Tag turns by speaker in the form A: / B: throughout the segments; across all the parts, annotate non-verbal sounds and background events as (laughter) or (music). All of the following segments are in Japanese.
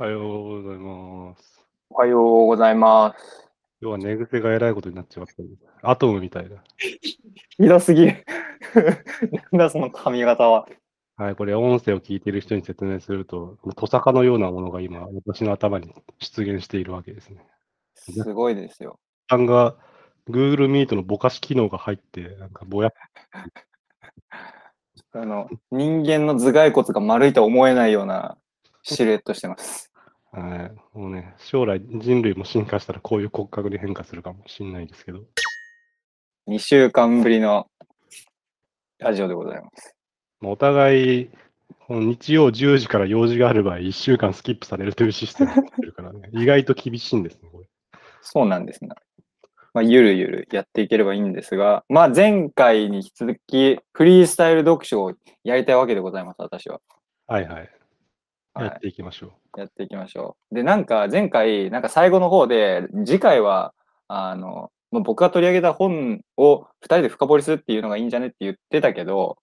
A: おはようございます。
B: おはようございます。
A: 今日は寝癖がえらいことになっちまった。アトムみたいだ。
B: ひどすぎる。(laughs) なんだその髪型は。
A: はい、これ音声を聞いている人に説明すると、トサカのようなものが今、私の頭に出現しているわけですね。
B: すごいですよ。
A: さんが Google Meet のぼかし機能が入って、なんかぼやっ (laughs)
B: あの人間の頭蓋骨が丸いとは思えないようなシルエットしてます。
A: はい、もうね、将来人類も進化したらこういう骨格に変化するかもしれないですけど、
B: 2週間ぶりのラジオでございます。
A: まあお互い、この日曜10時から用事がある場合、1週間スキップされるというシステムになってるからね、(laughs) 意外と厳しいんですね、これ。
B: そうなんですね。まあ、ゆるゆるやっていければいいんですが、まあ、前回に引き続きフリースタイル読書をやりたいわけでございます、私は。
A: はいはい。
B: はい
A: やっていきましょう。
B: やっていきましょう。で、なんか前回、なんか最後の方で、次回は、あの、もう僕が取り上げた本を2人で深掘りするっていうのがいいんじゃねって言ってたけど、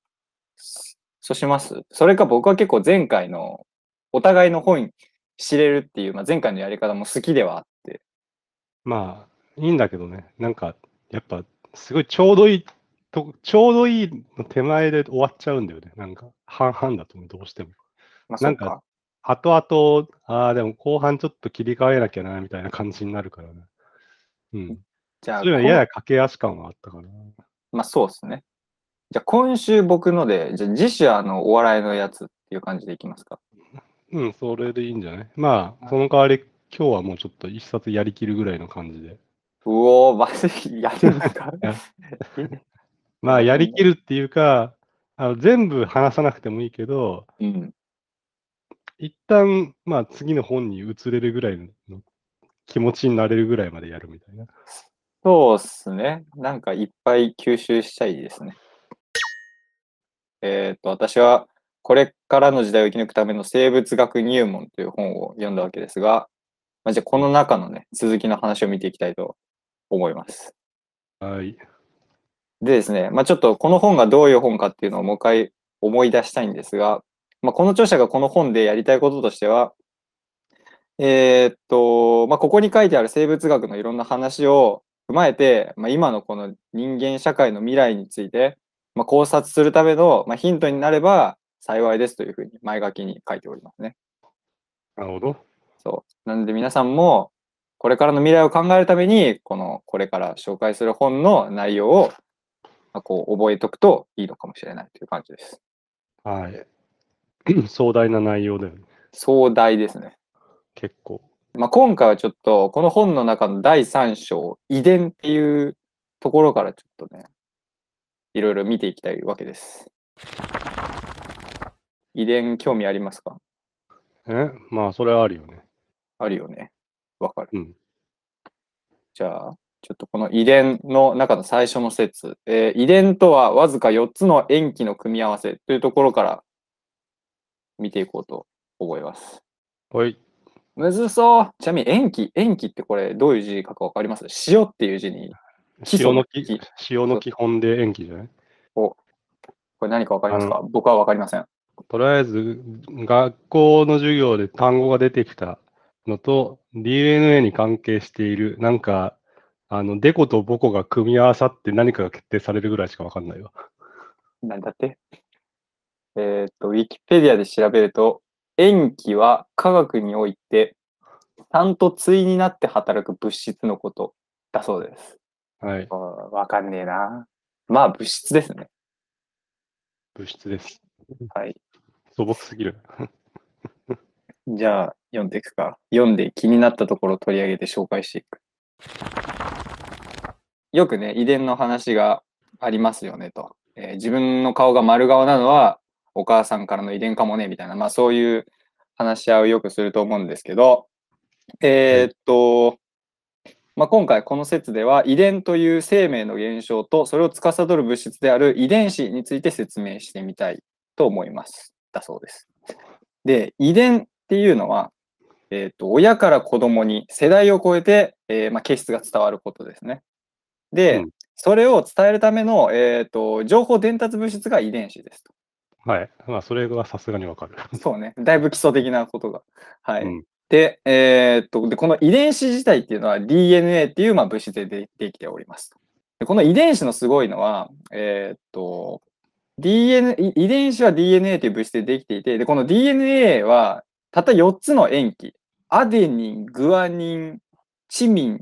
B: そそうします？それか僕は結構前回のお互いの本知れるっていう、まあ、前回のやり方も好きではあって、
A: まあ、いいんだけどね、なんか、やっぱ、すごいちょうどいいと、ちょうどいいの手前で終わっちゃうんだよね。なんか、半々だとねどうしても。
B: まあ、
A: なんか。後々、ああ、でも後半ちょっと切り替えなきゃな、みたいな感じになるからね。うん。
B: じゃあ、
A: そういうのやや駆け足感はあったかな。
B: まあそうですね。じゃあ今週僕ので、じゃあ次週あのお笑いのやつっていう感じでいきますか。
A: うん、それでいいんじゃない？まあ、その代わり、今日はもうちょっと一冊やりきるぐらいの感じで。
B: うおー、マジやるんですか？(laughs)
A: まあ、やりきるっていうか、あの全部話さなくてもいいけど、
B: うん。
A: 一旦、まあ、次の本に移れるぐらいの気持ちになれるぐらいまでやるみたいな。
B: そうっすね。なんかいっぱい吸収したいですね。えっ、と、私はこれからの時代を生き抜くための生物学入門という本を読んだわけですが、まあ、じゃあこの中のね、続きの話を見ていきたいと思います。
A: はい。
B: でですね、まあ、ちょっとこの本がどういう本かっていうのをもう一回思い出したいんですが、まあ、この著者がこの本でやりたいこととしては、えーっと、まあ、ここに書いてある生物学のいろんな話を踏まえて、まあ、今のこの人間社会の未来について、まあ、考察するための、まあ、ヒントになれば幸いですというふうに前書きに書いておりますね。
A: なるほど。
B: そう。なので皆さんも、これからの未来を考えるために、この、これから紹介する本の内容を、まあ、こう、覚えておくといいのかもしれないという感じです。
A: はい。壮大な内容だよね。
B: 壮大ですね。
A: 結構。
B: まあ、今回はちょっと、この本の中の第3章、遺伝っていうところからちょっとね、いろいろ見ていきたいわけです。遺伝興味ありますか？
A: え？まあ、それはあるよね。
B: あるよね。わかる。
A: うん。
B: じゃあ、ちょっとこの遺伝の中の最初の説、えー遺伝とはわずか4つの塩基の組み合わせというところから見ていこうと思います。
A: はい。
B: むずそうちなみに塩基、塩基ってこれどういう字かわかります？塩っていう字に、
A: 塩のき
B: 基
A: 塩の基本で塩基じゃない？
B: これ何かわかりますか？僕はわかりません。
A: とりあえず、学校の授業で単語が出てきたのと、DNA に関係している、なんか、あの、デコとボコが組み合わさって何かが決定されるぐらいしかわかんないわ。
B: なんだって？えっ、と、ウィキペディアで調べると、塩基は科学において、単と対になって働く物質のことだそうです。
A: はい。
B: わかんねえな。まあ、物質ですね。
A: 物質です。
B: はい。
A: 素朴すぎる。(laughs)
B: じゃあ、読んでいくか。読んで気になったところを取り上げて紹介していく。よくね、遺伝の話がありますよねと。えー自分の顔が丸顔なのはお母さんからの遺伝かもね、みたいな、まあそういう話し合いをよくすると思うんですけど、えーっと、まあ、今回この説では遺伝という生命の現象とそれを司る物質である遺伝子について説明してみたいと思います。だそうです。で、遺伝っていうのは、えー、と親から子供に世代を超えて、えーまあ、形質が伝わることですね。で、
A: うん
B: それを伝えるための、えー、と情報伝達物質が遺伝子ですと。
A: はい。まあ、それはさすがにわかる。(laughs)
B: そうね。だいぶ基礎的なことが。はい。
A: うん
B: で、えーっと、で、この遺伝子自体っていうのは DNA っていうまあ物質ででできておりますと。でこの遺伝子のすごいのは、えーっと、DNA、い遺伝子は DNA という物質でできていて、で、この DNA はたった4つの塩基、アデニン、グアニン、チミン、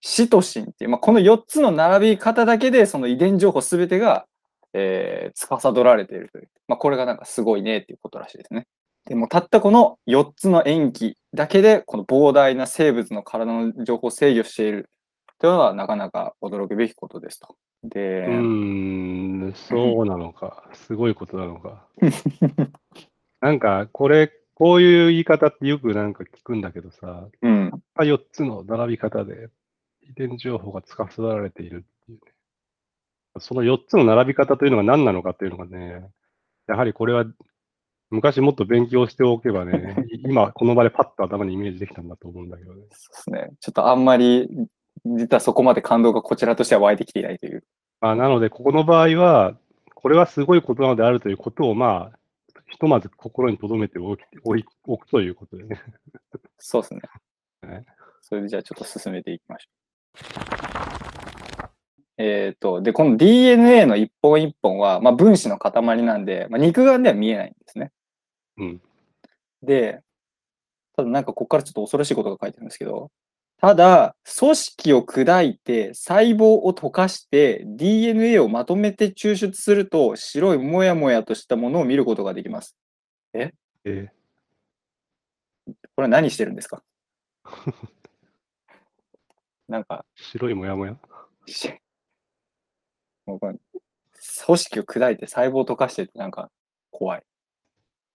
B: シトシンっていう、まあ、この4つの並び方だけで、その遺伝情報すべてが、えー、司られているという。まあ、これがなんかすごいねっていうことらしいですね。でもたったこの4つの塩基だけで、この膨大な生物の体の情報を制御しているというのはなかなか驚くべきことですと。で、
A: うーん、そうなのか。すごいことなのか。(laughs) なんか、これ、こういう言い方ってよくなんか聞くんだけどさ、
B: うん、
A: 4つの並び方で遺伝情報が司られている。その4つの並び方というのが何なのかっていうのがね、やはりこれは昔もっと勉強しておけばね、い (laughs) 今この場でパッと頭にイメージできたんだと思うんだけどね。
B: そうですね。ちょっとあんまり、実はそこまで感動がこちらとしては湧いてきていないという。
A: まあ、なので、ここの場合は、これはすごいことなのであるということを、まあ、ひとまず心に留めておきおいおくということでね。
B: そうですね
A: はい。(laughs)
B: それでじゃあちょっと進めていきましょう。えっ、と、で、この DNA の一本一本は、まあ、分子の塊なんで、まあ、肉眼では見えないんですね。
A: うん。
B: で、ただなんかここからちょっと恐ろしいことが書いてあるんですけど、ただ、組織を砕いて細胞を溶かして DNA をまとめて抽出すると白いもやもやとしたものを見ることができます。
A: え？ー
B: これ何してるんですか？(laughs) なんか、
A: 白いもやもや
B: 組織を砕いて細胞を溶かしてってなんか怖い。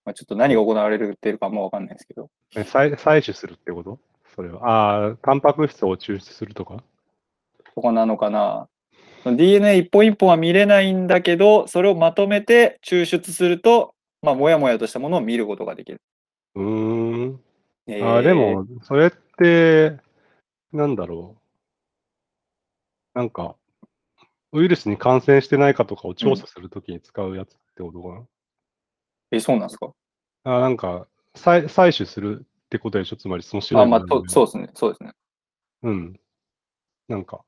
B: まあ、ちょっと何が行われるってるかもわかんないですけど。
A: え採採取するってこと？それは。ああ、タンパク質を抽出するとか？
B: そこなのかな。DNA 一本一本は見れないんだけど、それをまとめて抽出すると、まあ、もやもやとしたものを見ることができる。
A: うーん。
B: え
A: あーでも、それって、なんだろう。なんか、ウイルスに感染してないかとかを調査するときに使うやつってことかな？
B: え、そうなんですか？
A: あーなんか、採採取するってことでしょ？つまりその白
B: あ、まあ、そうですね。そうですね。
A: うん。なんか、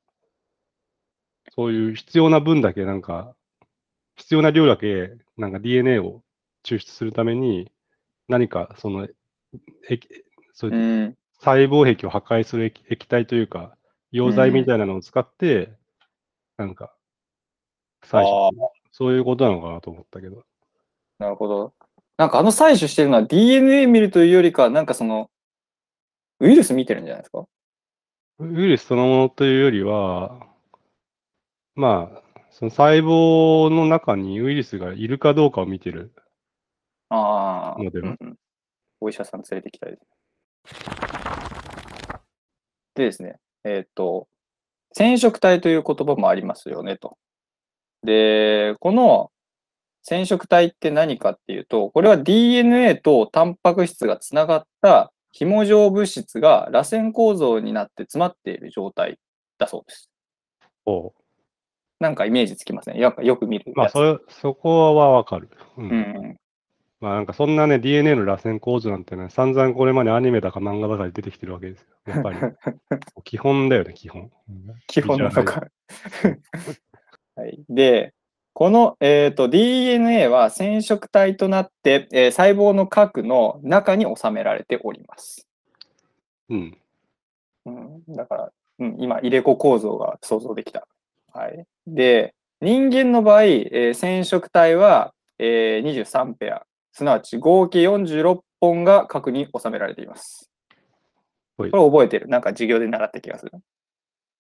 A: そういう必要な分だけ、なんか、必要な量だけ、なんか DNA を抽出するために、何かその、液そう細胞壁を破壊する液液体というか、溶剤みたいなのを使って、なんか、採取そういうことなのかなと思ったけど。
B: なるほど。なんかあの採取してるのは DNA 見るというよりか、なんかその、ウイルス見てるんじゃないですか？
A: ウイルスそのものというよりは、まあ、その細胞の中にウイルスがいるかどうかを見てる
B: ああ、うんうんお医者さん連れてきたいです。でですね、えーっと、染色体という言葉もありますよねと。で、この染色体って何かっていうと、これは DNA とタンパク質がつながった紐状物質が螺旋構造になって詰まっている状態だそうです。
A: お
B: なんかイメージつきません、なんかよく見る
A: まあ。それ、そこはわかる。うん
B: うん、
A: まあ、なんかそんなね、DNA の螺旋構造なんてね、散々これまでアニメだか漫画だかで出てきてるわけですよ。やっぱり。(laughs) 基本だよね、基本。うん
B: 基本なのか。はい、で、この、えー、と DNA は染色体となって、えー細胞の核の中に収められております。
A: うん。
B: うん、だから、うん、今、入れ子構造が想像できた。はい、で、人間の場合、えー染色体は、えー23ペア、すなわち合計46本が核に収められています。こ
A: はい
B: れ覚えてる？なんか授業で習った気がする。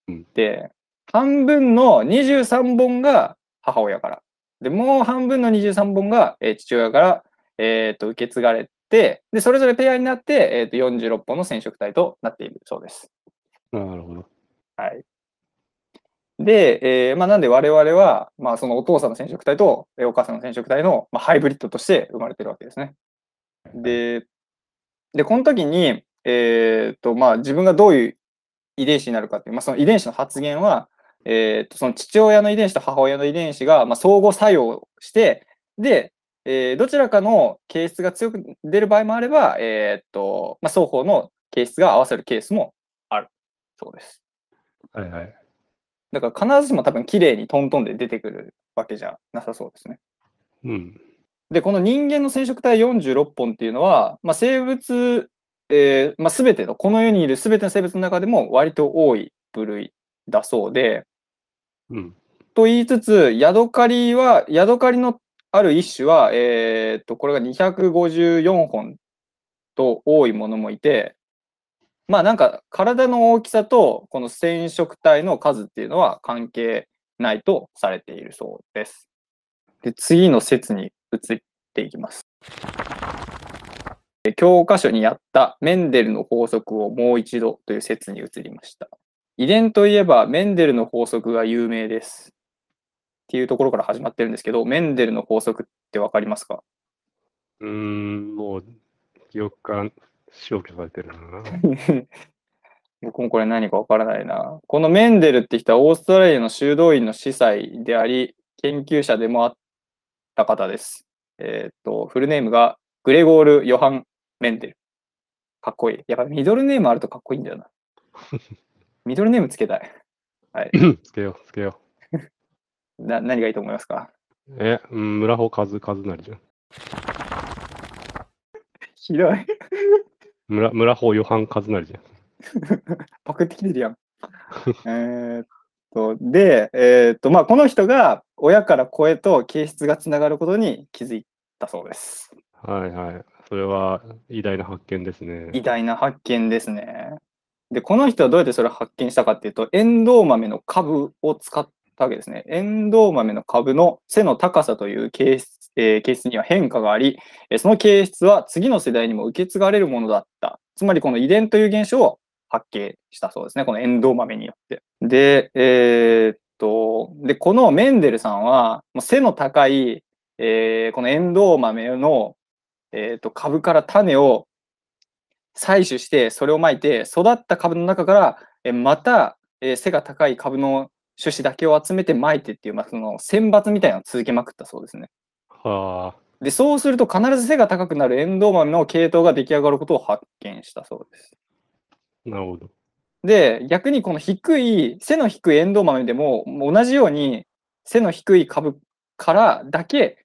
A: うん
B: で、半分の23本が母親から。で、もう半分の23本が、えー父親から、えーと受け継がれて、で、それぞれペアになって、えーと46本の染色体となっているそうです。
A: なるほど。
B: はい。で、えーまあ、なんで我々は、まあ、そのお父さんの染色体とえーお母さんの染色体の、まあ、ハイブリッドとして生まれてるわけですね。で、でこの時に、えーとまあ、自分がどういう遺伝子になるかっていう、まあ、その遺伝子の発現は、えーとその父親の遺伝子と母親の遺伝子が、まあ、相互作用して、で、えーどちらかの形質が強く出る場合もあれば、えーっと、まあ、双方の形質が合わせるケースもあるそうです。
A: はいはい。
B: だから必ずしも多分綺麗にトントンで出てくるわけじゃなさそうですね。
A: うん。
B: で、この人間の染色体46本っていうのは、まあ、生物、えーまあ、全ての、この世にいる全ての生物の中でも割と多い部類だそうで、と言いつつ、ヤドカリは、ヤドカリのある一種は、えーっと、これが254本と多いものもいて、まあなんか体の大きさとこの染色体の数っていうのは関係ないとされているそうです。で、次の説に移っていきます。教科書にあったメンデルの法則をもう一度という説に移りました。遺伝といえばメンデルの法則が有名です。っていうところから始まってるんですけど、メンデルの法則ってわかりますか？
A: うーん、もう、記憶から消去されてるな。(laughs)
B: 僕もこれ何かわからないな。このメンデルって人はオーストラリアの修道院の司祭であり、研究者でもあった方です。えーっと、フルネームがグレゴール・ヨハン・メンデル。かっこいい。やっぱミドルネームあるとかっこいいんだよな。(laughs) ミドルネームつけたい。はい。
A: つけよう、つけよ
B: な何がいいと思いますか？
A: う。え、うん、村穂和和成じゃん。(laughs)
B: ひどい。
A: 村村穂ヨハン和成じゃん。(laughs)
B: パクってきてるやん。(laughs) えーっと、で、えーっと、まあ、この人が親から子へと形質がつながることに気づいたそうです。
A: はいはい。それは偉大な発見ですね。
B: 偉大な発見ですね。で、この人はどうやってそれを発見したかっていうと、エンドウ豆の株を使ったわけですね。エンドウ豆の株の背の高さという形質,、えー形質には変化があり、その形質は次の世代にも受け継がれるものだった。つまりこの遺伝という現象を発見したそうですね。このエンドウ豆によって。で、えーっと、で、このメンデルさんは、もう背の高い、えーこのエンドウ豆の、えーっと株から種を採取して、それをまいて、育った株の中から、えまた、えー背が高い株の種子だけを集めてまいてっていう、まあ、その選抜みたいなのを続けまくったそうですね。
A: はあ。
B: で、そうすると必ず背が高くなるエンドウ豆の系統が出来上がることを発見したそうです。
A: なるほど。
B: で、逆にこの低い、背の低いエンドウ豆でも、同じように背の低い株からだけ、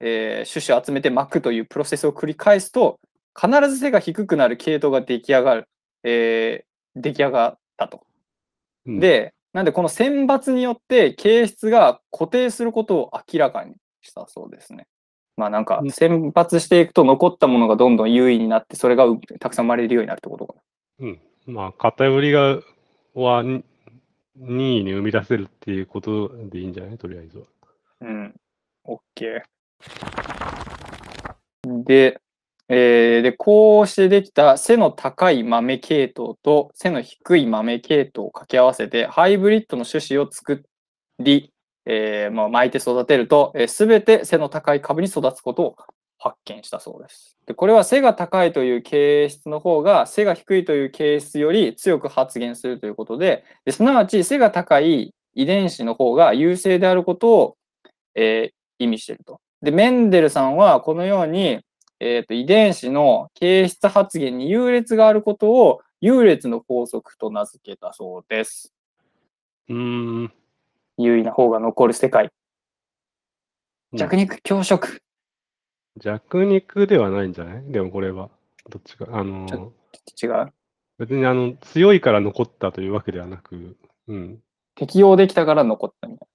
B: えー種子を集めて巻くというプロセスを繰り返すと、必ず背が低くなる系統が出来上がる、えー出来上がったと。
A: うん、
B: で、なんでこの選抜によって形質が固定することを明らかにしたそうですね。まあなんか
A: うん
B: 選抜していくと残ったものがどんどん優位になって、それがうたくさん生まれるようになるってことかな。
A: うん。まあ、偏りが、は、に任意に生み出せるっていうことでいいんじゃない？とりあえずは。
B: うん。OK。で、えーで、こうしてできた背の高い豆系統と背の低い豆系統を掛け合わせて、ハイブリッドの種子を作り、えーまあ、巻いて育てると、す、べ、て背の高い株に育つことを発見したそうです。でこれは背が高いという形質の方が背が低いという形質より強く発現するということで、ですなわち背が高い遺伝子の方が優勢であることを、えー意味していると。で、メンデルさんはこのように、えーと遺伝子の形質発現に優劣があることを優劣の法則と名付けたそうです。
A: うーん。
B: 優位な方が残る世界。
A: うん
B: 弱肉強食。
A: 弱肉ではないんじゃない？でもこれは。どっちか？あの
B: ちょ違う。
A: 別にあの強いから残ったというわけではなく、うん。
B: 適応できたから残ったみたい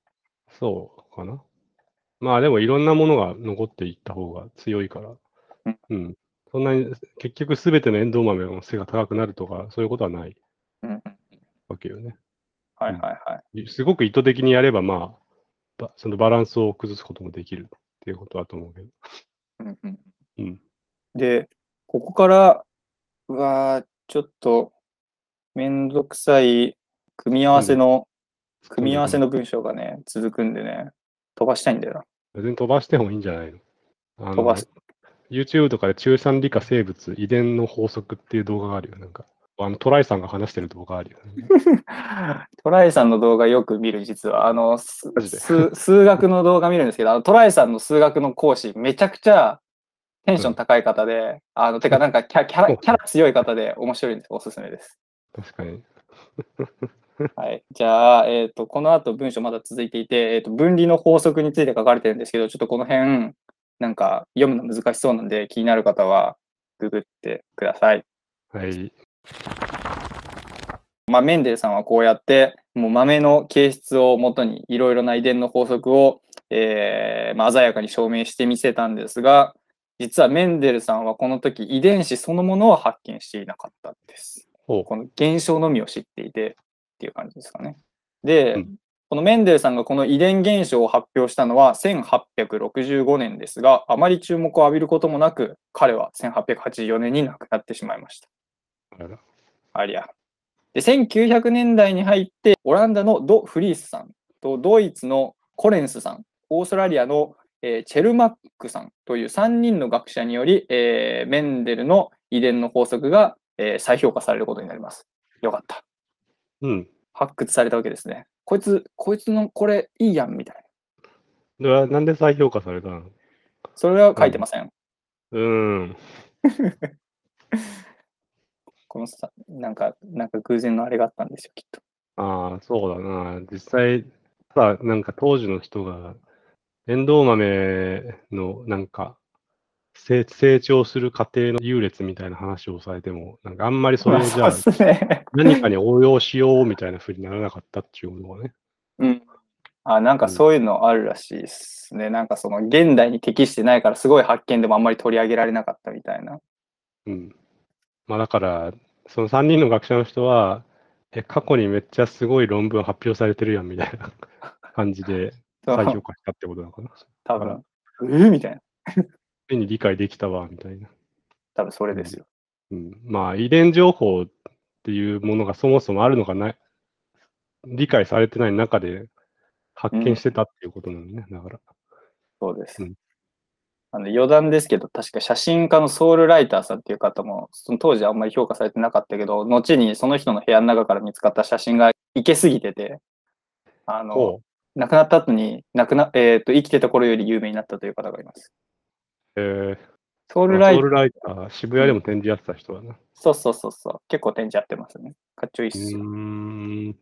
A: そうかな。まあでもいろんなものが残っていった方が強いから
B: うん。
A: うん。そんなに結局すべてのエンドウ豆の背が高くなるとか、そういうことはない。わけよね。
B: はいはいはい。
A: すごく意図的にやれば、まあ、ばそのバランスを崩すこともできるっていうことだと思うけど。
B: うんうん
A: うん。
B: で、ここから、うわーちょっと、めんどくさい組み合わせの、組み合わせの文章がね、続くんでね、飛ばしたいんだよな。
A: 別に飛ばしてもいいんじゃないの
B: 飛ばす
A: YouTube とかで中産理科生物遺伝の法則っていう動画があるよ。なんか、あのトライさんが話してる動画あるよ、ね。(laughs)
B: トライさんの動画よく見る、実は。あの、数数学の動画見るんですけど、あのトライさんの数学の講師、めちゃくちゃテンション高い方で、あの、てかなんかキャキャラキャラ強い方で面白いんです。おすすめです。
A: 確かに。(laughs)
B: はい。じゃあ、えっ、と、この後文章まだ続いていて、えっ、と、分離の法則について書かれてるんですけど、ちょっとこの辺、なんか読むの難しそうなんで、気になる方は、ググってください。
A: はい。
B: まあ、メンデルさんはこうやって、もう豆の形質をもとにいろいろな遺伝の法則を、えーまあ、鮮やかに証明してみせたんですが、実はメンデルさんはこの時遺伝子そのものを発見していなかったんです。
A: ほう。
B: この現象のみを知っていてっていう感じですかね。で、
A: うん
B: このメンデルさんがこの遺伝現象を発表したのは1865年ですが、あまり注目を浴びることもなく、彼は1884年に亡くなってしまいました。
A: あ
B: りゃ。で、1900年代に入って、オランダのド・フリースさんと、ドイツのコレンスさん、オーストラリアの、えーチェルマックさんという3人の学者により、えーメンデルの遺伝の法則が、えー再評価されることになります。よかった。
A: うん。
B: 発掘されたわけですね。こいつ、こいつのこれいいやんみたいな。
A: では、なんで再評価されたの？
B: それは書いてません。
A: うーん。(laughs)
B: このさ、なんか、なんか偶然のあれがあったんですよ、きっと。
A: ああ、そうだな。実際、さ、なんか当時の人が、エンドウ豆のなんか、成成長する過程の優劣みたいな話をされても、なんかあんまりそれを (laughs) じゃあ。何かに応用しようみたいな風にならなかったっていうのがね。
B: うん。あ、なんかそういうのあるらしいですね。なんかその現代に適してないからすごい発見でもあんまり取り上げられなかったみたいな。
A: うん。まあだから、その3人の学者の人は、え、過去にめっちゃすごい論文発表されてるやんみたいな (laughs) 感じで再評価したってことなのかな。
B: 多分、えー？みたいな。
A: ついに理解できたわ、みたいな。
B: 多分それですよ。
A: うん、まあ、遺伝情報っていうものがそもそもあるのかない、理解されてない中で発見してたっていうことなのね、だから。
B: そうです。
A: うん
B: あの余談ですけど、確か写真家のソウルライターさんっていう方も、その当時あんまり評価されてなかったけど、後にその人の部屋の中から見つかった写真がいけすぎてて、あの、
A: ほ
B: 亡くなった後に、亡くな、えっ、と、生きてた頃より有名になったという方がいます。
A: う。え
B: ソウ
A: ー、
B: ルライター、
A: ソウルライター、渋谷でも展示やってた人だな。
B: そうそうそうそう、結構展示やってますね。かっちょいいっ
A: う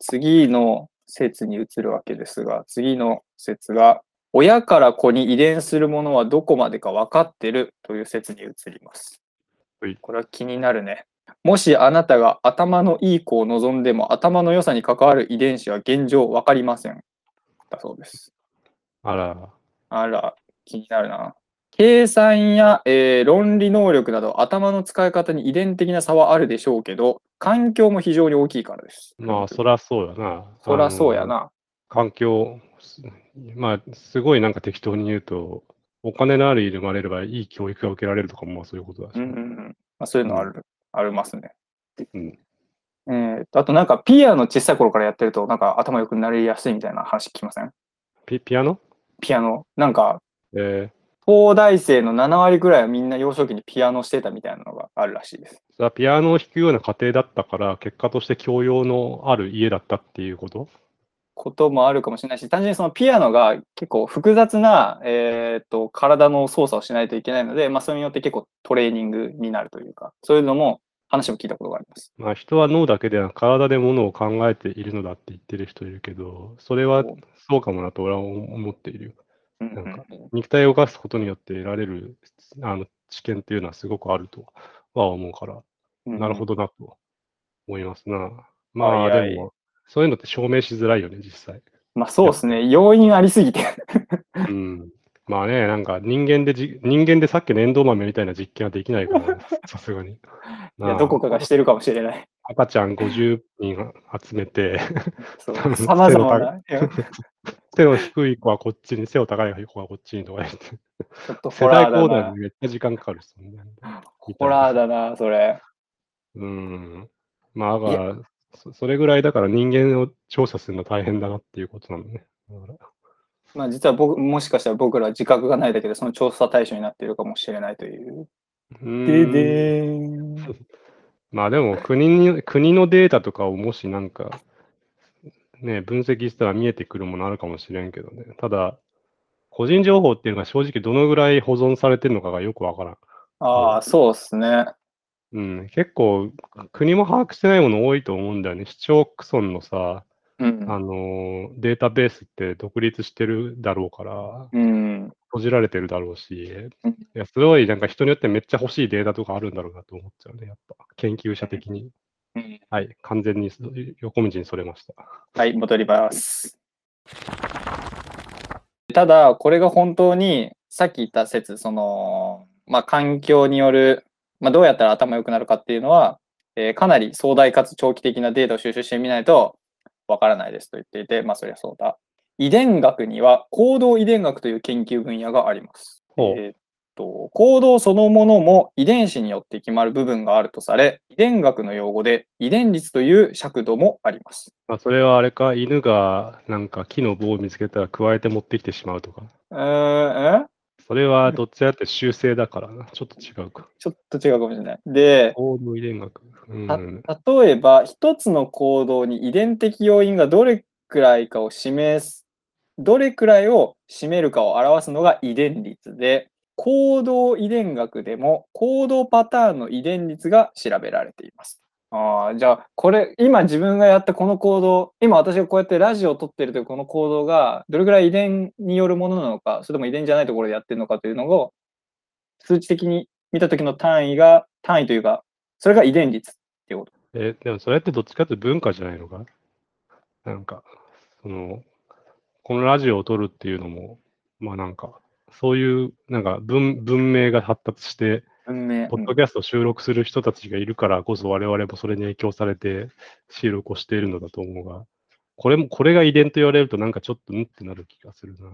B: す。次の説に移るわけですが、次の説が、親から子に遺伝するものはどこまでか分かってるという説に移ります
A: はい。
B: これは気になるね。もしあなたが頭のいい子を望んでも頭の良さに関わる遺伝子は現状分かりません。だそうです。
A: あら、
B: あら、気になるな。計算や、えー論理能力など頭の使い方に遺伝的な差はあるでしょうけど、環境も非常に大きいからです。
A: まあ、そらそうやな。
B: そらそうや
A: あの。
B: な。
A: 環境、すまあ、すごいなんか適当に言うと、お金のある家で生まれればいい教育が受けられるとかも、まあそういうことだし。
B: うんうんうんまあ、そういうのある、ありますね。
A: うん
B: えーとあとなんかピアノ小さい頃からやってるとなんか頭良くなりやすいみたいな話聞きません？
A: ピピアノ？
B: ピアノ。なんか
A: えー、
B: 東大生の7割ぐらいはみんな幼少期にピアノしてたみたいなのがあるらしいです。
A: ピアノを弾くような家庭だったから、結果として教養のある家だったっていうこと？
B: こともあるかもしれないし、単純にそのピアノが結構複雑な、えー、と体の操作をしないといけないので、まあ、それによって結構トレーニングになるというか、そういうのも話も聞いたことがあります。
A: まあ、人は脳だけでは体でものを考えているのだって言ってる人いるけど、それは
B: お
A: そうかもなと俺は思っているなんか肉体を動かすことによって得られるあの知見っていうのはすごくあるとは思うから、
B: うん
A: なるほどなと思いますな。まあでも、そういうのって証明しづらいよね、実際。
B: まあそうですね、要因ありすぎて。(laughs)
A: うん。まあね、なんか人間でじ、人間でさっきのエンドウ豆みたいな実験はできないから、(laughs) さすがに。
B: いやどこかがしてるかもしれない。
A: 赤ちゃん50人集めて、
B: さまざまな。
A: 背の低い子はこっちに、背の高い子はこっちにとか言って、
B: ちょっと
A: 世
B: ホラーだ
A: 代交代
B: な。
A: にめっちゃ時間かかるっすもんね。
B: ホラーだな、それ。
A: うん。まあ、だからそ、それぐらいだから人間を調査するの大変だなっていうことなのね。
B: まあ実は僕、もしかしたら僕らは自覚がないだけで、その調査対象になっているかもしれないという。で
A: ーん
B: でーん。(laughs)
A: まあでも国に、国のデータとかをもしなんか、ね、分析したら見えてくるものあるかもしれんけどね。ただ、個人情報っていうのが正直どのぐらい保存されてるのかがよくわからん。
B: ああ、そうっすね。
A: うん、結構国も把握してないもの多いと思うんだよね。市町区村のさ、
B: うん。
A: あのーデータベースって独立してるだろうから、
B: うん。
A: 閉じられてるだろうし、
B: うん
A: いや、すごいなんか人によってめっちゃ欲しいデータとかあるんだろうなと思っちゃうね、やっぱ。研究者的に。
B: うん
A: はい、完全に横道にそれました。
B: はい、戻ります。ただ、これが本当に、さっき言った説、その、まあ、環境による、まあ、どうやったら頭良くなるかっていうのは、えーかなり壮大かつ長期的なデータを収集してみないとわからないですと言っていて、まあ、そりゃそうだ。遺伝学には行動遺伝学という研究分野があります。えーっと、行動そのものも遺伝子によって決まる部分があるとされ、遺伝学の用語で遺伝率という尺度もあります。
A: まあ、それはあれか、犬がなんか木の棒を見つけたら加えて持ってきてしまうとか？
B: えー、え？
A: それはどっちだって習性だからな。ちょっと違うか。
B: ちょっと違うかもしれない。で、
A: 行動遺伝学。
B: 例えば、一つの行動に遺伝的要因がどれくらいかを示す、どれくらいを占めるかを表すのが遺伝率で、行動遺伝学でも行動パターンの遺伝率が調べられています。ああ、じゃあ、これ、今自分がやったこの行動、今私がこうやってラジオを撮ってるというこの行動が、どれくらい遺伝によるものなのか、それとも遺伝じゃないところでやってるのかというのを、数値的に見たときの単位が、単位というか、それが遺伝率っていうこと。
A: え、でもそれってどっちかって文化じゃないのか？なんか、その、このラジオを撮るっていうのも、まあなんか、そういう、なんか文、文明が発達して、
B: 運命。
A: ポッドキャストを収録する人たちがいるからこそ我々もそれに影響されて収録をしているのだと思うが、これも、これが遺伝と言われるとなんかちょっとんってなる気がするな。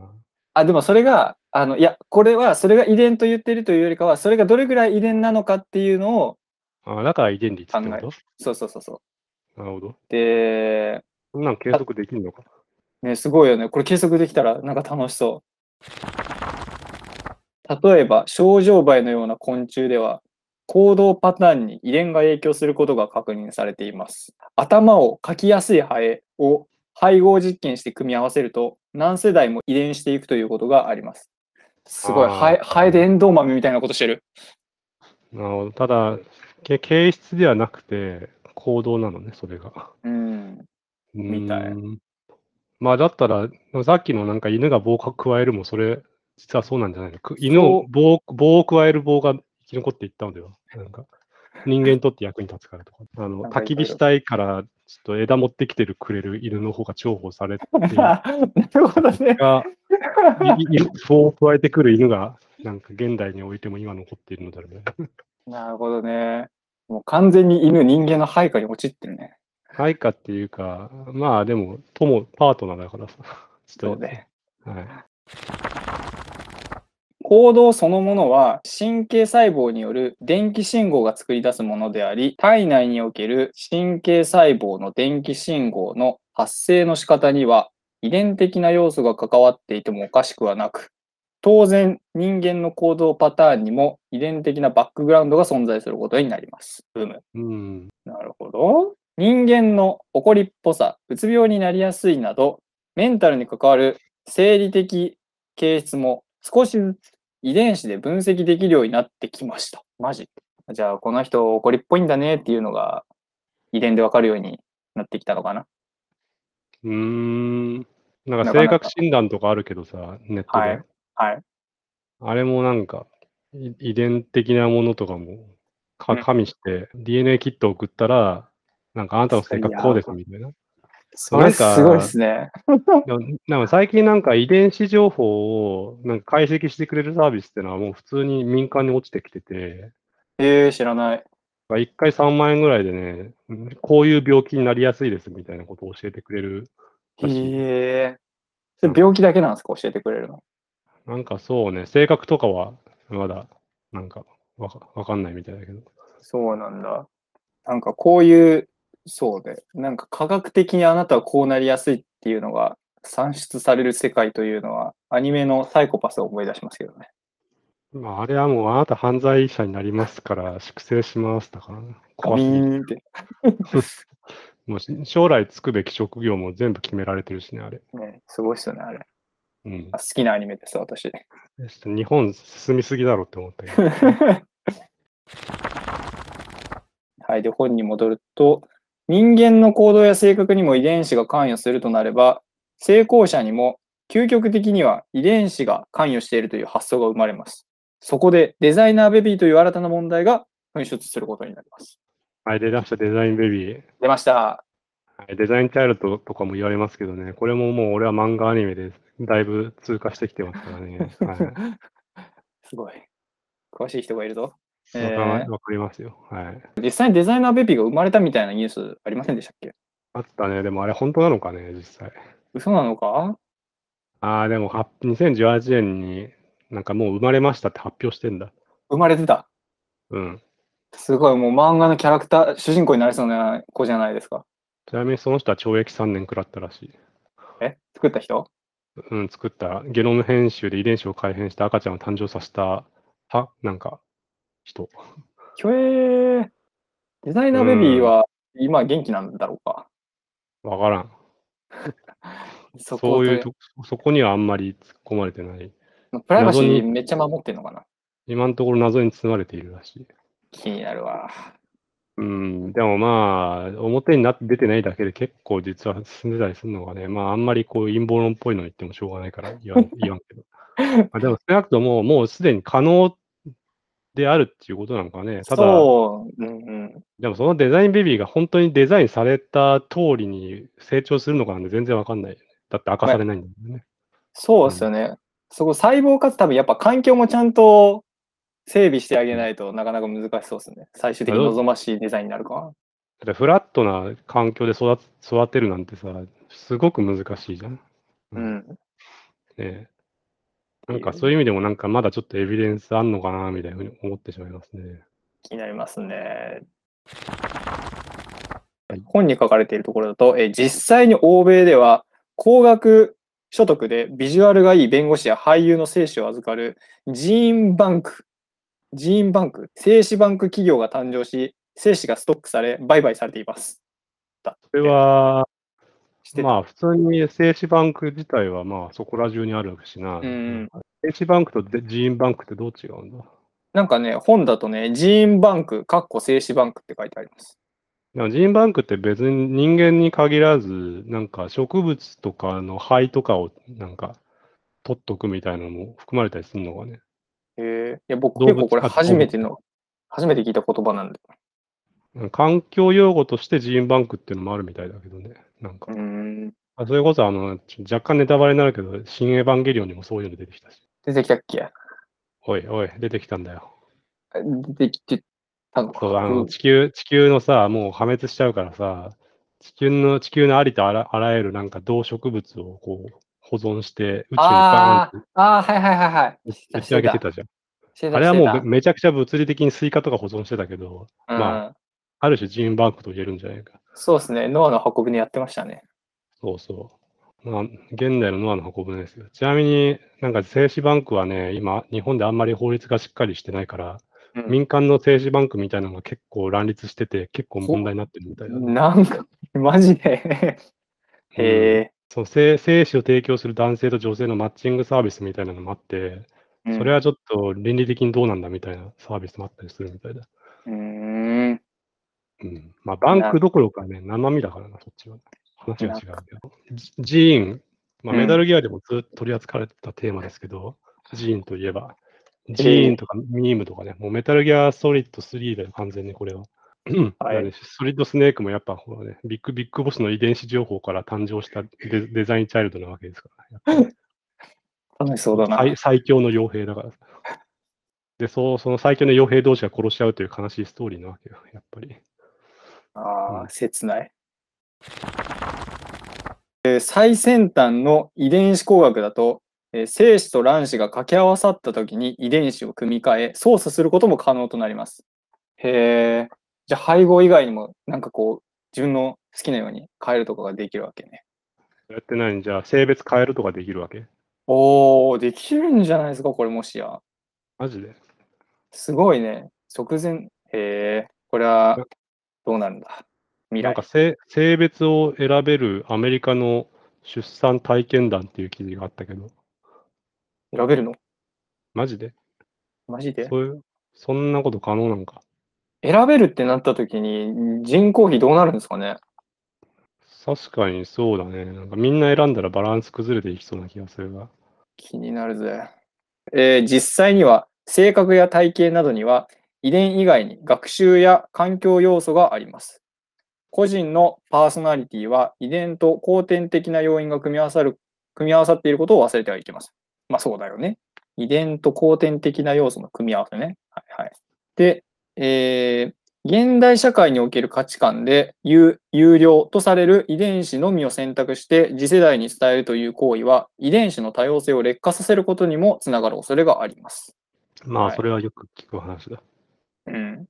B: あ、でもそれが、あの、いや、これは、それが遺伝と言ってるというよりかは、それがどれくらい遺伝なのかっていうのを、
A: あだから遺伝率ってこ
B: 考
A: と
B: そうそうそうそう。
A: なるほど。
B: で、
A: そんなん計測できるのか？
B: ね、すごいよね。これ計測できたらなんか楽しそう。例えば、症状梅のような昆虫では、行動パターンに遺伝が影響することが確認されています。頭を描きやすいハエを配合実験して組み合わせると、何世代も遺伝していくということがあります。すごい、ハエハエでエンドウ豆みたいなことしてる。
A: なるほど。ただ、け形質ではなくて行動なのね、それが。
B: うん。みたい
A: まあだったら、さっきのなんか犬が棒を加えるもそれ、実はそうなんじゃないの？く犬を棒棒を加える棒が生き残っていったのでは？なんか人間にとって役に立つからとか。あの焚き火したいから、ちょっと枝持ってきてるくれる犬の方が重宝されている (laughs)
B: なるほどね。
A: 棒を加えてくる犬が、なんか現代においても今残っているのだろうね。
B: なるほどね。もう完全に犬、人間の配下に陥ってるね。
A: 配下っていうか、まあでも、友、パートナーだからさ。
B: そうね。
A: はい。
B: 行動そのものは神経細胞による電気信号が作り出すものであり、体内における神経細胞の電気信号の発生の仕方には遺伝的な要素が関わっていてもおかしくはなく、当然人間の行動パターンにも遺伝的なバックグラウンドが存在することになります。ブーム。
A: うん。
B: なるほど。人間の怒りっぽさ、うつ病になりやすいなど、メンタルに関わる生理的形質も少しずつ遺伝子で分析できるようになってきました。マジ？じゃあ、この人怒りっぽいんだねっていうのが遺伝でわかるようになってきたのかな？
A: うーん。なんか性格診断とかあるけどさ、ネットで。
B: はいはい。
A: あれもなんか、い遺伝的なものとかもか
B: うん
A: 加味して、DNA キットを送ったら、なんかあなたの性格こうですみたいな。
B: それすごいですね。(laughs)
A: なんか最近なんか遺伝子情報をなんか解析してくれるサービスっていうのはもう普通に民間に落ちてきてて、
B: えー、知らない。
A: 1回3万円ぐらいでね、うんこういう病気になりやすいですみたいなことを教えてくれる
B: へ。えー。それ病気だけなんですか？教えてくれるの。
A: なんかそうね、性格とかはまだなんかわかわかんないみたいだけど。
B: そうなんだ。なんかこういう、そうで、なんか科学的にあなたはこうなりやすいっていうのが算出される世界というのは、アニメのサイコパスを思い出しますけどね。
A: まあ、あれはもうあなた犯罪者になりますから、粛清しますだからな。
B: ガビ
A: 怖すぎ
B: って。
A: もうし将来つくべき職業も全部決められてるしね、あれ。
B: ね、すごいっすよね、あれ。
A: うん
B: あ。好きなアニメです、私。
A: 日本進みすぎだろうって思ったけど。(laughs)
B: はい。で、本に戻ると、人間の行動や性格にも遺伝子が関与するとなれば、成功者にも究極的には遺伝子が関与しているという発想が生まれます。そこでデザイナーベビーという新たな問題が噴出することになります。
A: はい、出だしたデザインベビー。
B: 出ました。
A: はいデザインチャイルドとかも言われますけどね、これももう俺は漫画アニメでだいぶ通過してきてますからね。はい (laughs)
B: すごい。詳しい人がいるぞ。
A: わ
B: え
A: か
B: ー
A: わかりますよ。はい。
B: 実際にデザイナーベビーが生まれたみたいなニュースありませんでしたっけ？
A: あったね。でもあれ本当なのかね、実際。
B: 嘘なのか？
A: ああ、でもは2018年になんかもう生まれましたって発表してんだ。
B: 生まれてた？
A: うん。
B: すごい、もう漫画のキャラクター、主人公になりそうな子じゃないですか。
A: ちなみにその人は懲役3年食らったらしい。
B: え？作った人？
A: うん、作ったゲノム編集で遺伝子を改変して赤ちゃんを誕生させた、は、なんか、人。
B: ひょえー。デザイナーベビーは今元気なんだろうか？
A: わからん。(laughs)
B: そ
A: そういう
B: と
A: と、そこにはあんまり突っ込まれてない。
B: プライバシーめっちゃ守ってんのかな？
A: 今のところ謎に包まれているらしい。
B: 気になるわ。
A: うん、でもまあ、表になって出てないだけで結構実は進んでたりするのがね、まああんまりこう陰謀論っぽいの言ってもしょうがないから言わん言わんけど。(laughs) まあ、でも少なくとももうすでに可能であるっていうことなのかね。ただ、
B: そう、うんうん。
A: でもそのデザインベビーが本当にデザインされた通りに成長するのかなんて全然わかんない。だって明かされないんだもんね。
B: そうですよね。そこ細胞かつ多分やっぱ環境もちゃんと整備してあげないとなかなか難しそうですね。最終的に望ましいデザインになるかな。
A: だってフラットな環境で育つ育てるなんてさ、すごく難しいじゃん。
B: うん。
A: ねえなんかそういう意味でもなんかまだちょっとエビデンスあんのかなみたいなふうに思ってしまいますね。
B: 気になりますね
A: はい。
B: 本に書かれているところだと、えー実際に欧米では高額所得でビジュアルがいい弁護士や俳優の精子を預かるジーンバンク、ジーンバンク、精子バンク企業が誕生し、精子がストックされ、売買されています。だ
A: それは、
B: 知ってた
A: まあ普通に精子バンク自体はまあそこら中にあるしな。
B: うん
A: 精子バンクとジーンバンクってどう違うんだ？
B: なんかね、本だとね、ジーンバンク、かっこ精子バンクって書いてあります。
A: でもジーンバンクって別に人間に限らず、なんか植物とかの肺とかをなんか取っとくみたいなのも含まれたりするのがね。
B: へえ。いや、僕結構これ
A: あ
B: 初めての、初めて聞いた言葉なんで。
A: 環境用語としてジーンバンクっていうのもあるみたいだけどね。なんか
B: うー。ん。
A: あそれこそあの、若干ネタバレになるけど、新エヴァンゲリオンにもそういうの出てきたし。
B: 出てきたっけ？
A: おいおい、出てきたんだよ。
B: 出てきてたのか？
A: そう、あの、
B: うん
A: 地球、地球のさ、もう破滅しちゃうからさ、地球の、地球のありとあらあらゆるなんか動植物をこう、保存して、宇宙にバ
B: あ
A: ーン
B: あ、ああ、はいはいはいはい。
A: 打ち上げてたじゃん。あれはもうめめちゃくちゃ物理的にスイカとか保存してたけど、
B: うん
A: ある種ジーンバンクと言えるんじゃないか。
B: そうですね。ノアの箱舟やってましたね。
A: そうそう。まあ、現代のノアの箱舟ですよ。ちなみになんか精子バンクはね、今、日本であんまり法律がしっかりしてないから、
B: うん
A: 民間の精子バンクみたいなのが結構乱立してて、結構問題になってるみたいだね。
B: なんか、マジで？(laughs) へえ。
A: その精精子を提供する男性と女性のマッチングサービスみたいなのもあって、
B: うん
A: それはちょっと倫理的にどうなんだみたいなサービスもあったりするみたいだ。
B: うーん。
A: うん。まあ、バンクどころかね、生身だからな、そっちは。話が違うけど。ジジーン、まあ、
B: うん
A: メタルギアでもずっと取り扱われてたテーマですけど、ジーンといえば、ジーンとかミームとかね、もうメタルギアソリッド3だよ、完全にこれは。うん
B: はい
A: ソリッドスネークもやっぱほらね、ビッグビッグボスの遺伝子情報から誕生したデデザインチャイルドなわけですから、やっぱり
B: 楽しそうだな。
A: 最最強の傭兵だからさ。で、そう、その最強の傭兵同士が殺し合うという悲しいストーリーなわけよ、やっぱり。
B: ああ、切ない？えー最先端の遺伝子工学だと、えー精子と卵子が掛け合わさったときに遺伝子を組み替え、操作することも可能となります。へえ。じゃあ配合以外にも、なんかこう、自分の好きなように変えるとかができるわけね。
A: やってないんじゃあ、性別変えるとかできるわけ？
B: おー、できるんじゃないですか、これもしや。
A: マジで？す
B: ごいね。直前、へえ、これはどうなるんだ？未来
A: なんか。性性別を選べるアメリカの出産体験談っていう記事があったけど、
B: 選べるの？
A: マジで？
B: マジで？
A: そういう、そんなこと可能なんか？
B: 選べるってなった時に人口比どうなるんですかね？
A: 確かにそうだね。なんかみんな選んだらバランス崩れていきそうな気がするが。
B: 気になるぜ。えー実際には性格や体型などには遺伝以外に学習や環境要素があります。個人のパーソナリティは遺伝と後天的な要因が組み合わさる組み合わさっていることを忘れてはいけません。まあそうだよね。遺伝と後天的な要素の組み合わせね。はいはい。で、えー現代社会における価値観で有有料とされる遺伝子のみを選択して次世代に伝えるという行為は遺伝子の多様性を劣化させることにもつながる恐れがあります。
A: まあ、
B: はい
A: それはよく聞く話だ。
B: うん。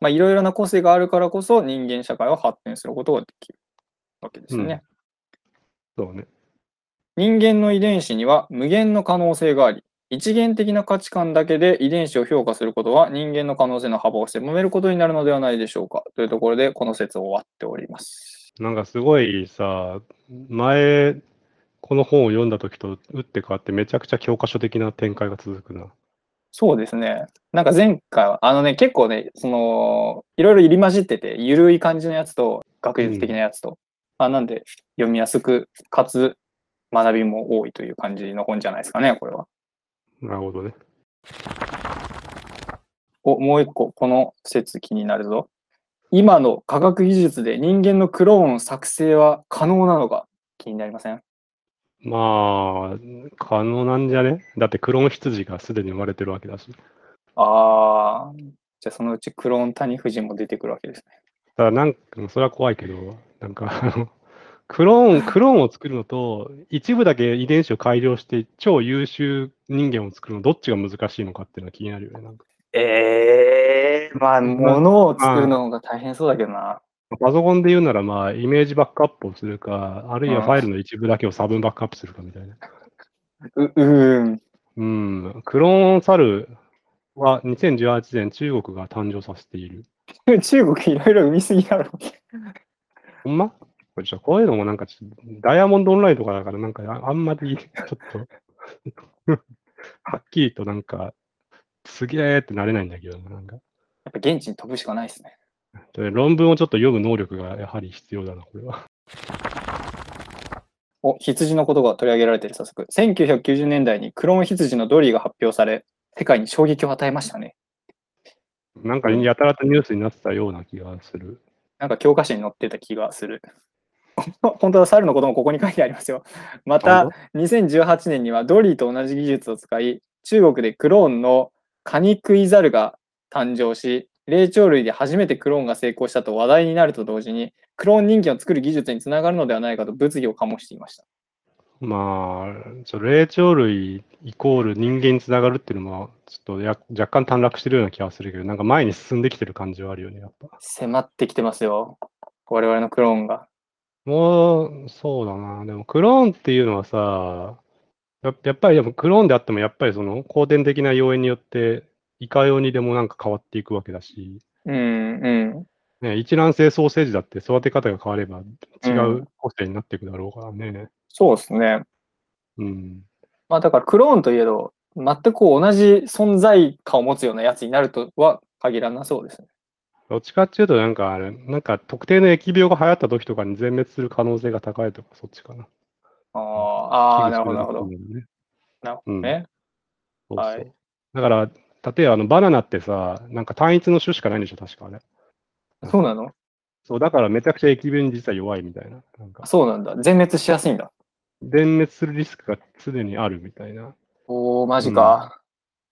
B: まあいろいろな個性があるからこそ人間社会を発展することができるわけですね。
A: そうね。
B: 人間の遺伝子には無限の可能性があり、一元的な価値観だけで遺伝子を評価することは人間の可能性の幅を狭めることになるのではないでしょうか。というところで、この説を終わっております。
A: なんかすごいさ、前、この本を読んだ時と打って変わってめちゃくちゃ教科書的な展開が続くな。
B: そうですね。なんか前回は、あのね、結構ね、その、いろいろ入り混じってて、ゆるい感じのやつと、学術的なやつと、あなんで、読みやすく、かつ、学びも多いという感じの本じゃないですかね、これは。
A: なるほどね。
B: お、もう一個、この説気になるぞ。今の科学技術で人間のクローン作成は可能なのか気になりません？
A: まあ、可能なんじゃね？だってクローン羊がすでに生まれてるわけだし。
B: ああ、じゃあそのうちクローン谷藤も出てくるわけですね。
A: ただなんか、それは怖いけど、なんか、(laughs) クローン、クローンを作るのと、一部だけ遺伝子を改良して超優秀人間を作るの、どっちが難しいのかっていうのは気になるよね。なんか
B: ええまあ、ものを作るのが大変そうだけどな。
A: パソコンで言うなら、まあ、イメージバックアップをするか、あるいは
B: うん
A: ファイルの一部だけを差分バックアップするかみたいな。
B: う、うーん。
A: うん。クローンサルは2018年中国が誕生させている。(laughs)
B: 中国いろいろ生みすぎだろ。
A: ほんま？これちょこういうのもなんかダイヤモンドオンラインとかだから、なんかああんまりちょっと、(laughs) はっきりとなんか、すげーってなれないんだけどな、なんか。
B: やっぱ現地に飛ぶしかないですね。
A: で論文をちょっと読む能力がやはり必要だな、これは。
B: お、羊のことが取り上げられている早速。1990年代にクローン羊のドリーが発表され、世界に衝撃を与えましたね。
A: なんかやたらとニュースになってたような気がする。
B: なんか教科書に載ってた気がする。(laughs) 本当だ、猿のこともここに書いてありますよ。また、2018年にはドリーと同じ技術を使い、中国でクローンのカニクイザルが誕生し、霊長類で初めてクローンが成功したと話題になると同時に、クローン人間を作る技術につながるのではないかと物議を醸していました。
A: まあ、霊長類イコール人間につながるっていうのも、ちょっとや若干短絡してるような気がするけど、なんか前に進んできてる感じはあるよね、やっぱ。
B: 迫ってきてますよ。我々のクローンが。
A: もう、そうだな。でも、クローンっていうのはさ、ややっぱりでもクローンであっても、やっぱりその後天的な要因によって、いかようにでもなんか変わっていくわけだし、
B: うん、うん。
A: ね、一卵性ソーセージだって育て方が変われば違
B: う
A: う個性になっていくだろうからね。
B: そうですね。
A: うん。
B: まあだからクローンといえど、全く同じ存在感を持つようなやつになるとは限らなそうですね。
A: どっちかっていうと、なんかあれ、なんか特定の疫病が流行った時とかに全滅する可能性が高いとか、そっちかな。
B: ああ、なるほど、なるほど。なるほどね。
A: そうそう
B: はい
A: だから、例えばあのバナナってさ、なんか単一の種しかないんでしょ、確かあれ。
B: そうなの？
A: そう、だからめちゃくちゃ疫病に実は弱いみたいな。なんか、
B: そうなんだ。全滅しやすいんだ。
A: 全滅するリスクが常にあるみたいな。
B: おー、マジか。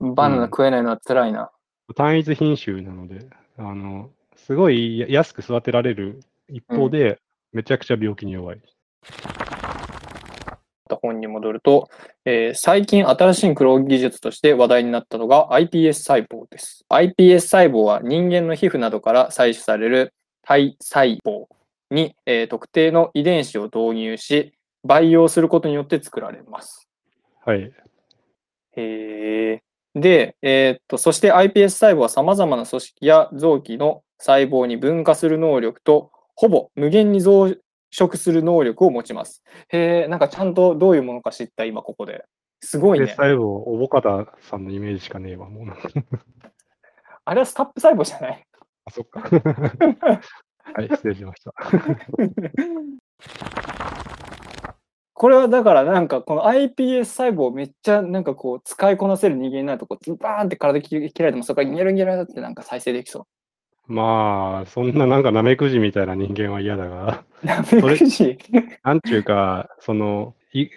B: バナナ食えないのは辛いな。
A: 単一品種なので、あの、すごい安く育てられる一方で、めちゃくちゃ病気に弱い。
B: 本に戻ると、えー最近新しいクローン技術として話題になったのが iPS 細胞です。iPS 細胞は人間の皮膚などから採取される体細胞に、えー特定の遺伝子を導入し、培養することによって作られます。
A: はい。
B: へーで、えーっと、そして iPS 細胞は様々な組織や臓器の細胞に分化する能力と、ほぼ無限に増殖する能力を持ちます。へえ、なんかちゃんとどういうものか知った、今ここで。すごい
A: で、
B: ね。
A: 細胞、おぼかたさんのイメージしかねえわ、もう。(laughs)
B: あれはスタップ細胞じゃない
A: あ、そっか。(laughs) はい、失礼しました。(laughs)
B: これはだからなんかこの iPS 細胞をめっちゃなんかこう使いこなせる人間になるとこうズバーンって体切切られてもそこからニャルニャルってなんか再生できそ
A: まあ、そんななんかナメクジみたいな人間は嫌だが、
B: う。なめくじ。
A: なんちゅうか、その、い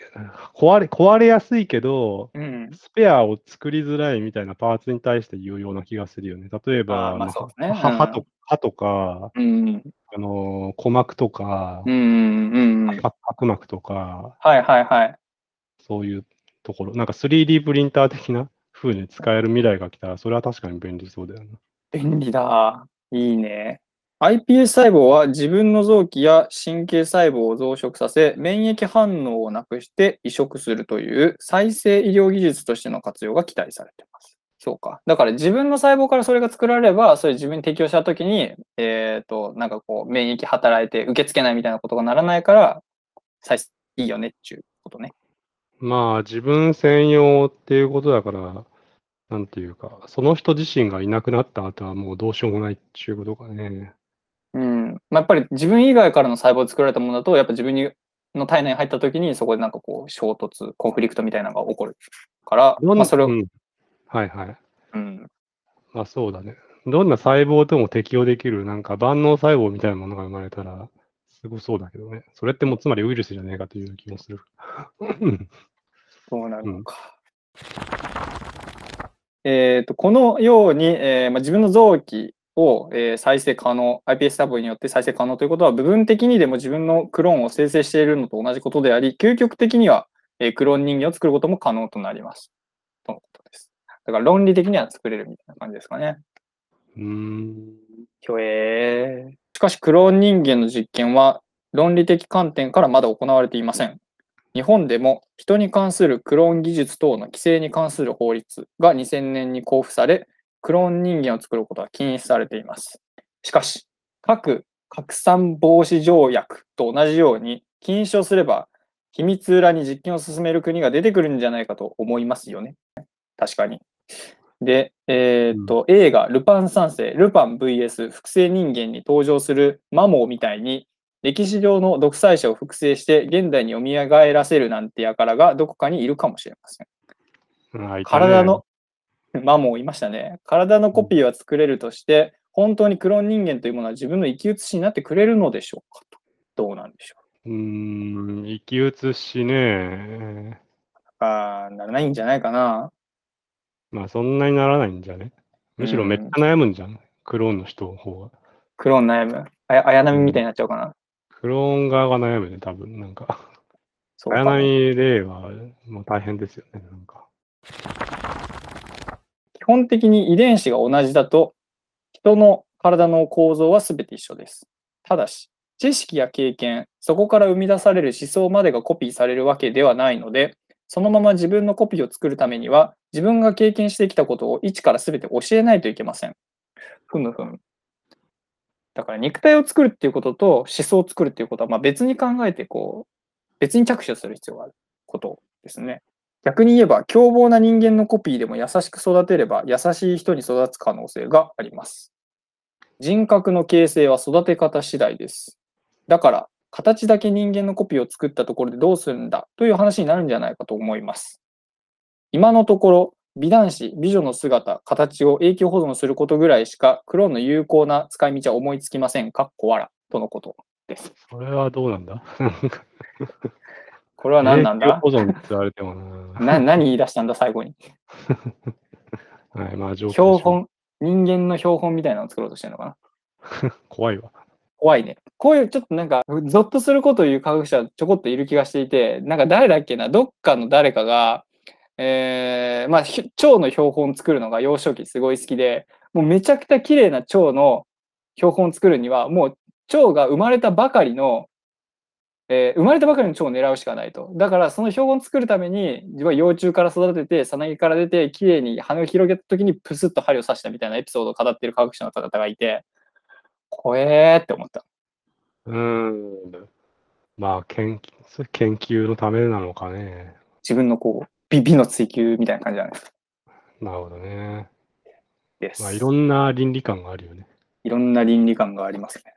A: 壊れ、壊れやすいけど、
B: うん。
A: スペアを作りづらいみたいなパーツに対して言うような気がするよね。例えば、
B: あーまあそうですねうん
A: と歯とか、
B: うん。
A: あのー鼓膜とか、
B: うん。うん。うん。
A: 角角膜とか、
B: はいはいはい。
A: そういうところ、なんか 3D プリンター的な風に使える未来が来たら、それは確かに便利そうだよな。
B: 便利だ。いいね。iPS 細胞は自分の臓器や神経細胞を増殖させ、免疫反応をなくして移植するという再生医療技術としての活用が期待されています。そうか。だから自分の細胞からそれが作られれば、それ自分に適用したときに、えっ、と、なんかこう、免疫働いて受け付けないみたいなことがならないから、再生いいよねっていうことね。
A: まあ、自分専用っていうことだから、なんていうか、その人自身がいなくなった後はもうどうしようもないっていうことかね。
B: うん。まあ、やっぱり自分以外からの細胞で作られたものだと、やっぱ自分にの体内に入ったときに、そこでなんかこう、衝突、コンフリクトみたいなのが起こるから、まあ、それを、
A: うんはいはい。
B: うん。
A: まあそうだね。どんな細胞とも適応できる、なんか万能細胞みたいなものが生まれたら、すごそうだけどね。それってもうつまりウイルスじゃねえかという気もする。うん
B: そうなるのか。えっと、このように、えーまあ、自分の臓器を、えー再生可能、iPS 細胞によって再生可能ということは、部分的にでも自分のクローンを生成しているのと同じことであり、究極的には、えークローン人間を作ることも可能となります。とのことです。だから論理的には作れるみたいな感じですかね。
A: うーん。
B: ひょえー。しかし、クローン人間の実験は論理的観点からまだ行われていません。日本でも人に関するクローン技術等の規制に関する法律が2000年に公布され、クローン人間を作ることは禁止されています。しかし、各拡散防止条約と同じように禁止をすれば、秘密裏に実験を進める国が出てくるんじゃないかと思いますよね。確かに。で、えーっと、映画、ルパン三世、ルパン VS 複製人間に登場するマモーみたいに、歴史上の独裁者を複製して現代に蘇らせるなんて輩がどこかにいるかもしれません。
A: あいたね
B: 体の、マモーいましたね。体のコピーは作れるとして、本当にクローン人間というものは自分の生き写しになってくれるのでしょうかと。どうなんでしょ
A: うーん、生き写しね。
B: う。あーならないんじゃないかな。
A: まあそんなにならないんじゃね？むしろめっちゃ悩むんじゃん。クローンの人の方が。
B: クローン悩む。あや綾波みたいになっちゃうかな。
A: クローン側が悩むね、多分。なんか。綾
B: そうかも
A: 波レイはもう大変ですよね、なんか。
B: 基本的に遺伝子が同じだと、人の体の構造は全て一緒です。ただし、知識や経験、そこから生み出される思想までがコピーされるわけではないので、そのまま自分のコピーを作るためには、自分が経験してきたことを一から全て教えないといけません。ふむふむ。だから肉体を作るっていうことと思想を作るっていうことは、まあ、別に考えて、こう、別に着手する必要があることですね。逆に言えば、凶暴な人間のコピーでも優しく育てれば、優しい人に育つ可能性があります。人格の形成は育て方次第です。だから、形だけ人間のコピーを作ったところでどうするんだという話になるんじゃないかと思います。今のところ、美男子、美女の姿、形を永久保存することぐらいしか、クローンの有効な使い道は思いつきませんかっこわらとのことです。
A: それはどうなんだ？
B: これは何なん
A: 永久
B: だ
A: 保存って言われてもな。
B: な何言い出したんだ、最後に。(laughs)
A: はい、まあ、上
B: 標本、人間の標本みたいなのを作ろうとしてるのかな (laughs)
A: 怖いわ。
B: 怖いね。こういうちょっとなんか、ゾッとすることを言う科学者ちょこっといる気がしていて、なんか誰だっけな、どっかの誰かが、えー、まあ、ひ蝶の標本作るのが幼少期すごい好きで、もうめちゃくちゃ綺麗な蝶の標本作るには、もう蝶が生まれたばかりのえー生まれたばかりの蝶を狙うしかないと。だからその標本を作るために自分は幼虫から育てて、さなぎから出て、綺麗に羽を広げた時にプスッと針を刺したみたいなエピソードを語っている科学者の方がいて、怖えーって思った。
A: うーん。まあ、研究、研究のためなのかね。
B: 自分のこう、美美の追求みたいな感じじゃないですか。
A: なるほどね。
B: です。
A: まあ、いろんな倫理観があるよね。
B: いろんな倫理観がありますね。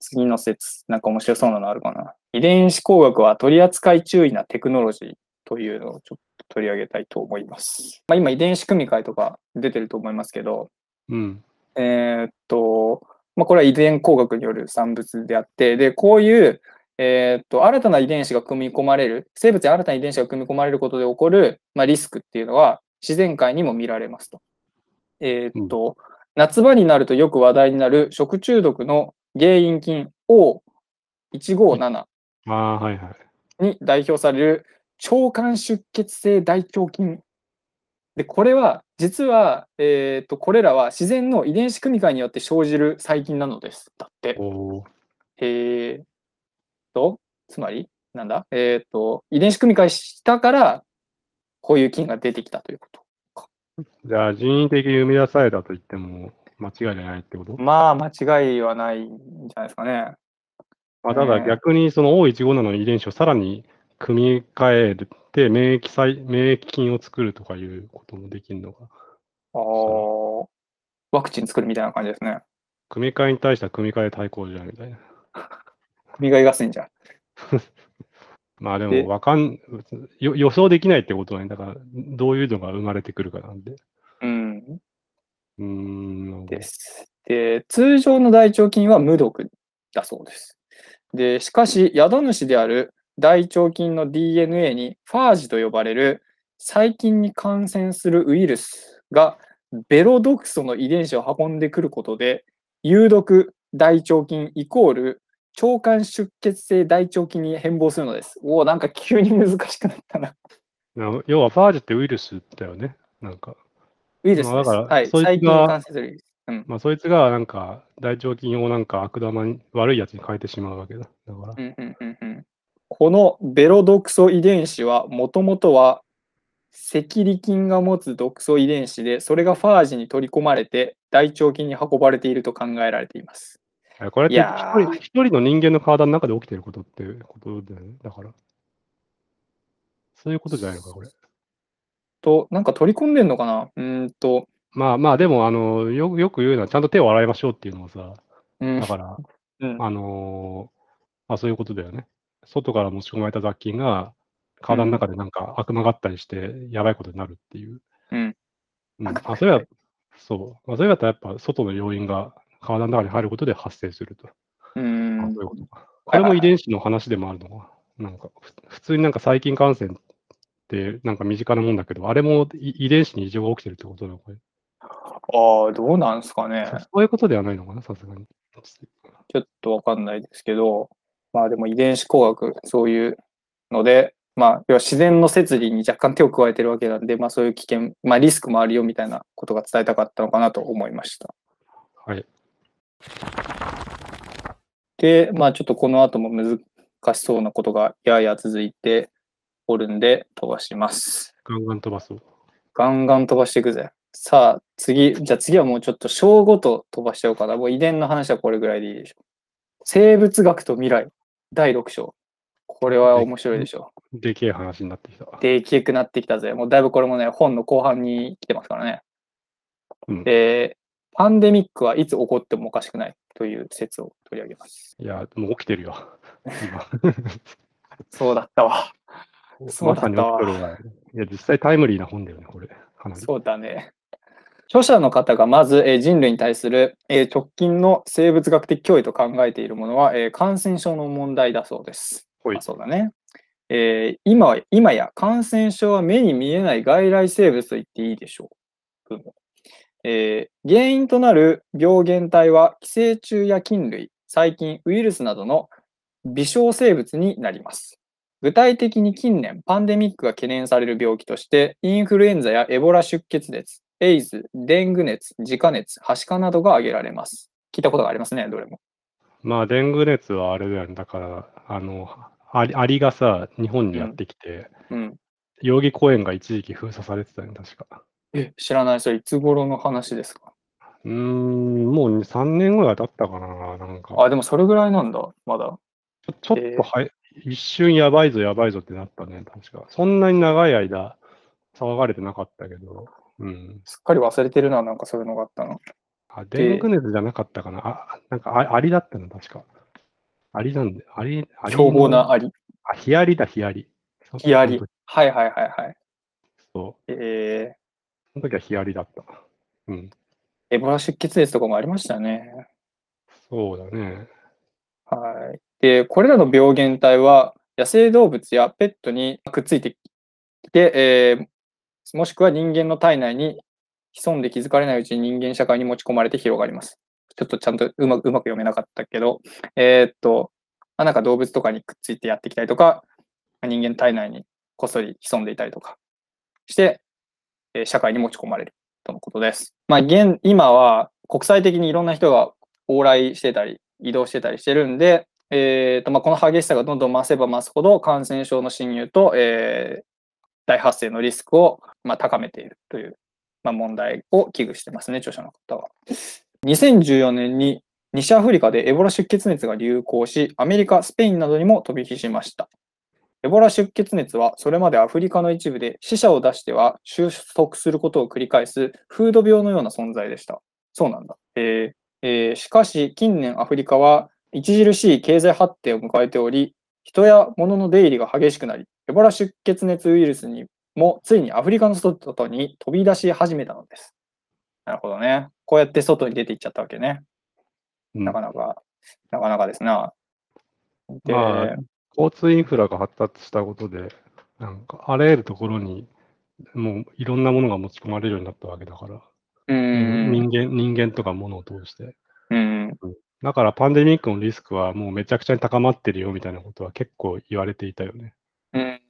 B: 次の説、なんか面白そうなのあるかな。遺伝子工学は取り扱い注意なテクノロジーというのをちょっと取り上げたいと思います。まあ、今、遺伝子組み換えとか出てると思いますけど、
A: うん。
B: えーっと、まあ、これは遺伝工学による産物であって、で、こういう、えーっと、新たな遺伝子が組み込まれる、生物に新たな遺伝子が組み込まれることで起こる、まあ、リスクっていうのは自然界にも見られますと。えーっと、夏場になるとよく話題になる食中毒の原因菌 O157
A: ああ、はいはい。
B: に代表される腸管出血性大腸菌。で、これは、実は、えっ、と、これらは自然の遺伝子組み換えによって生じる細菌なのです。だって。
A: おー
B: えー、と、つまり、なんだ？えっ、と、遺伝子組み換えしたから、こういう菌が出てきたということ。
A: じゃあ、人為的に生み出されたと言っても間違いじゃないってこと？
B: まあ、間違いはないんじゃないですかね。
A: まあ、ただ
B: ね
A: 逆にその O157 の遺伝子をさらに組み替えて免疫細免疫菌を作るとかいうこともできるのが、
B: あーワクチン作るみたいな感じですね。
A: 組み換えに対しては組み換え対抗じゃんみたいな。(laughs)
B: 組がすんじゃん。(laughs)
A: まあで
B: で
A: もわかんよ、予想できないってことはね、だからどういうのが生まれてくるかなんで。
B: うん。
A: うーん、
B: です。で、通常の大腸菌は無毒だそうです。で、しかし、宿主である大腸菌の DNA にファージと呼ばれる細菌に感染するウイルスがベロ毒素の遺伝子を運んでくることで、有毒大腸菌イコール腸管出血性大腸菌に変貌するのです。おお、なんか急に難しくなったな。
A: な要はファージってウイルスだよね。なんか、
B: ウイルスです。
A: まあだから
B: はい、
A: そいつが
B: 細菌に感染するウイルス。
A: まあそいつがなんか大腸菌をなんか悪玉に悪いやつに変えてしまうわけだ。だから、
B: うんうんうんうんこのベロ毒素遺伝子はもともとは赤痢菌が持つ毒素遺伝子でそれがファージに取り込まれて大腸菌に運ばれていると考えられています。
A: えこれって一人一人の人間の体の中で起きてることってことだよね。だから。そういうことじゃないのか、これ。
B: となんか取り込んでんのかな？うーんと、
A: まあまあ、でも、あの、よよく言うのは、ちゃんと手を洗いましょうっていうのもさ、
B: うん
A: だから、
B: うん
A: あのーまあそういうことだよね。外から持ち込まれた雑菌が、体の中でなんか悪魔があったりして、やばいことになるっていう。
B: うん。
A: うん。あ、それは、そう。まあ、それだったらやっぱ、外の要因が体の中に入ることで発生すると。
B: う
A: あ
B: ん
A: そういうことか。これも遺伝子の話でもあるのか。なんか、ふ普通になんか細菌感染って、なんか身近なもんだけど、あれもい遺伝子に異常が起きてるってことなのこれ。
B: ああ、どうなんですかね。
A: そういうことではないのかな、さすがに。
B: ちょっとわかんないですけど、まあでも遺伝子工学、そういうので、まあ、要は自然の摂理に若干手を加えてるわけなんで、まあそういう危険、まあリスクもあるよみたいなことが伝えたかったのかなと思いました。
A: はい。
B: で、まあちょっとこの後も難しそうなことがやや続いておるんで飛ばします。
A: ガンガン飛ばそう。
B: ガンガン飛ばしていくぜ。さあ次、じゃあ次はもうちょっと章ごと飛ばしちゃおうかな。もう遺伝の話はこれぐらいでいいでしょう。生物学と未来、第6章。これは面白いでしょ
A: でけえ話になってきた。
B: う。でけくなってきたぜ。もうだいぶこれもね、本の後半に来てますからね。
A: うん
B: で、パンデミックはいつ起こってもおかしくないという説を取り上げます。
A: いや、もう起きてるよ。
B: そうだったわ。
A: 今。
B: そうだったわ。
A: いや、実際タイムリーな本だよね、これ。
B: そうだね。著者の方がまず、えー人類に対する、えー直近の生物学的脅威と考えているものは、えー感染症の問題だそうです。そうだね。えー今は今や感染症は目に見えない外来生物と言っていいでしょう。えー原因となる病原体は寄生虫や菌類、細菌、ウイルスなどの微小生物になります。具体的に近年、パンデミックが懸念される病気として、インフルエンザやエボラ出血熱、エイズ、デング熱、ジカ熱、はしかなどが挙げられます。聞いたことがありますね、どれも。
A: まあ、デング熱はあれだよね。だから、あの、アリがさ、日本にやってきて、
B: うん。
A: 代々木公園が一時期封鎖されてたよね、確か。
B: え、知らない。それいつ頃の話ですか？
A: うーん、もう3年ぐらい経ったかな、なんか。
B: あ、でもそれぐらいなんだ。まだ。
A: ちょちょっとはや、一瞬やばいぞ、やばいぞってなったね、確か。そんなに長い間、騒がれてなかったけど、うん。
B: すっかり忘れてるな、なんかそういうのがあったの。
A: あ、デング熱じゃなかったかな。あ、なんかあ、アリだったの、確か。アリなんで、アリ、アリの
B: 凶暴なアリ。
A: あ、ヒアリだ、ヒアリ。
B: ヒアリ。はいはいはいはい。
A: そう。
B: え
A: その時はヒアリだった。うん。
B: ー、エボラ出血熱とかもありましたね。
A: そうだね。
B: はい。で、これらの病原体は野生動物やペットにくっついてきて、えーもしくは人間の体内に潜んで気づかれないうちに人間社会に持ち込まれて広がります。ちょっとちゃんとうまくうまく読めなかったけど、えーっと、まあなんか動物とかにくっついてやってきたりとか、人間体内にこっそり潜んでいたりとかして、えー社会に持ち込まれるとのことです。まあ、現今は国際的にいろんな人が往来してたり、移動してたりしてるんで、えーとまあ、この激しさがどんどん増せば増すほど感染症の侵入と、えー大発生のリスクを、まあ、高めているという、まあ、問題を危惧してますね、著者の方は。2014年に西アフリカでエボラ出血熱が流行し、アメリカ、スペインなどにも飛び火しました。エボラ出血熱はそれまでアフリカの一部で死者を出しては収束することを繰り返す風土病のような存在でした。そうなんだ。えーえーしかし近年アフリカは著しい経済発展を迎えており、人や物の出入りが激しくなり、エボラ出血熱ウイルスにもついにアフリカの外に飛び出し始めたのです。なるほどね。こうやって外に出ていっちゃったわけね。
A: うん
B: なかなか、なかなかですな。で、
A: まあ交通インフラが発達したことで、なんか、あらゆるところに、もういろんなものが持ち込まれるようになったわけだから、
B: うん、
A: 人間、人間とか物を通して。
B: うん、
A: だからパンデミックのリスクはもうめちゃくちゃに高まってるよみたいなことは結構言われていたよね。
B: うん。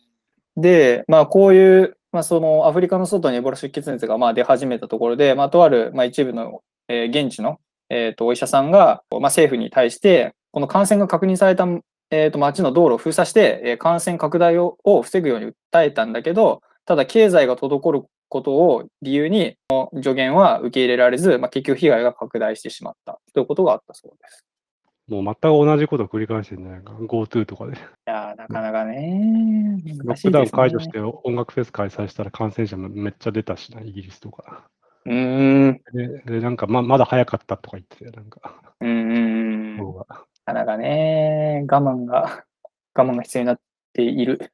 B: で、まあ、こういう、まあ、そのアフリカの外にエボラ出血熱がまあ出始めたところで、まあ、とある、まあ、一部の、えー現地の、えー、とお医者さんが、まあ、政府に対して、この感染が確認された、えー、と町の道路を封鎖して、えー感染拡大をを防ぐように訴えたんだけど、ただ経済が滞ることを理由に、助言は受け入れられず、まあ、結局被害が拡大してしまったということがあったそうです。
A: もう全く同じことを繰り返してるんじゃないか。GoTo とかで。
B: いやーなかなかね、
A: ロ
B: 難しいですね
A: ックダウン解除して音楽フェス開催したら感染者もめっちゃ出たしな、イギリスとか。
B: うーん、
A: で、でなんかままだ早かったとか言ってたよ、なんか。
B: うんうんうん。
A: 方が。
B: なかなかね、我慢が、(laughs) 我慢が必要になっている。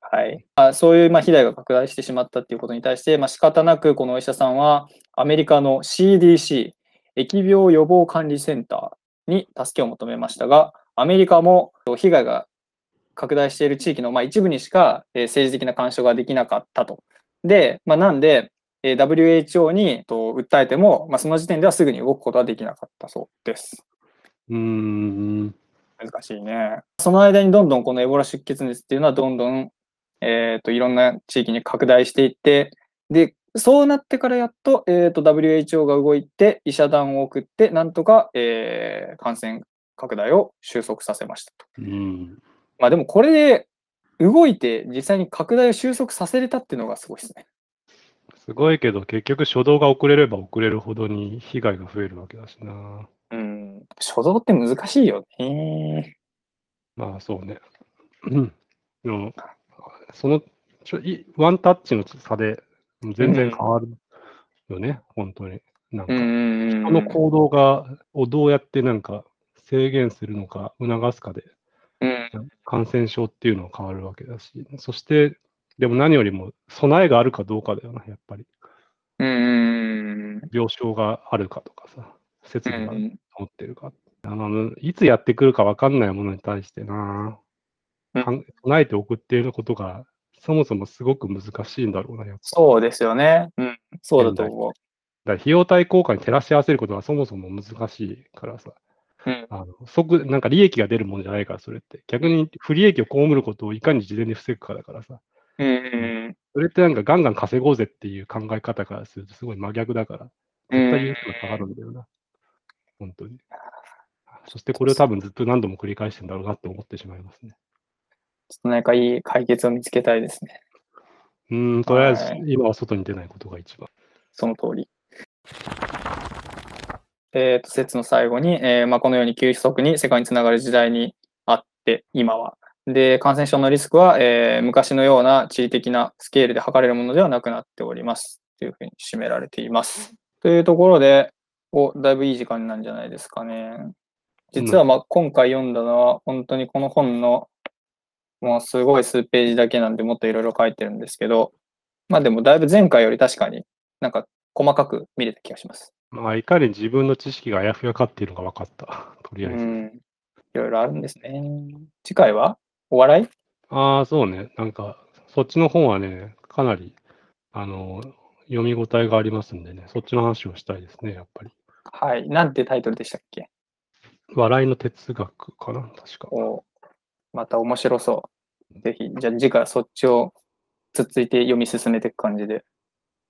B: はい。あそういう、まあ、被害が拡大してしまったっていうことに対して、まあ、仕方なくこのお医者さんは、アメリカの CDC、疫病予防管理センターに助けを求めましたが、アメリカも被害が拡大している地域の、まあ、一部にしか、えー政治的な干渉ができなかったと。で、まあ、なんで、えー WHO にと訴えても、まあ、その時点ではすぐに動くことはできなかったそうです。
A: うーん。
B: 難しいね。その間にどんどんこのエボラ出血熱っていうのはどんどん、えー、といろんな地域に拡大していって、で、そうなってからやっと,、えー、と WHO が動いて医者団を送って、なんとか、えー感染拡大を収束させましたと。
A: うん。
B: まあでもこれで動いて実際に拡大を収束させれたっていうのがすごいですね。
A: すごいけど、結局初動が遅れれば遅れるほどに被害が増えるわけだしな。
B: うん。初動って難しいよね。
A: まあそうね。うん。でも、そのちょいワンタッチの差で全然変わるよね、本当に。なんか、
B: うんうんうん。
A: 人の行動がをどうやってなんか制限するのか、促すかで、
B: うん
A: 感染症っていうのは変わるわけだし、そして、でも何よりも備えがあるかどうかだよな、やっぱり。
B: うんうん
A: 病床があるかとかさ、設
B: うん。
A: 備が
B: うん
A: 持ってるか。あのいつやってくるか分かんないものに対してな、
B: うん
A: かん備えておくっていうことが、そもそもすごく難しいんだろうな、やっぱ。
B: そうですよね。うん。そうだと思う。
A: だから費用対効果に照らし合わせることがそもそも難しいからさ、
B: うん
A: あの即、なんか利益が出るもんじゃないから、それって。逆に不利益を被ることをいかに事前に防ぐかだからさ、
B: うんうん
A: それってなんかガンガン稼ごうぜっていう考え方からするとすごい真逆だから、
B: うん。
A: 絶対優秀が下がるんだよな。本当に。そしてこれを多分ずっと何度も繰り返してるんだろうなって思ってしまいますね。
B: ちょっと何かいい解決を見つけたいですね。
A: うーん、とりあえず
B: はい
A: 今は外に出ないことが一番。
B: その通り。えっ、と、説の最後に、えーまあ、このように急速に世界につながる時代にあって、今は。で、感染症のリスクは、えー昔のような地理的なスケールで測れるものではなくなっております。というふうに締められています。というところで、お、だいぶいい時間なんじゃないですかね。実は、まあ、今回読んだのは、本当にこの本の、もうすごい数ページだけなんで、もっといろいろ書いてるんですけど、まあでもだいぶ前回より確かになんか細かく見れた気がします。
A: まあ、いかに自分の知識があやふやかっていうのが分かった。(laughs) とりあえず。
B: うん。いろいろあるんですね。次回は？お笑い？
A: ああ、そうね。なんか、そっちの本はね、かなり、あの、読み応えがありますんでね、そっちの話をしたいですね、やっぱり。
B: はい。なんてタイトルでしたっけ？
A: 笑いの哲学かな、確か。
B: おまた面白そう。ぜひ、じゃあ次回はそっちをつっついて読み進めていく感じで。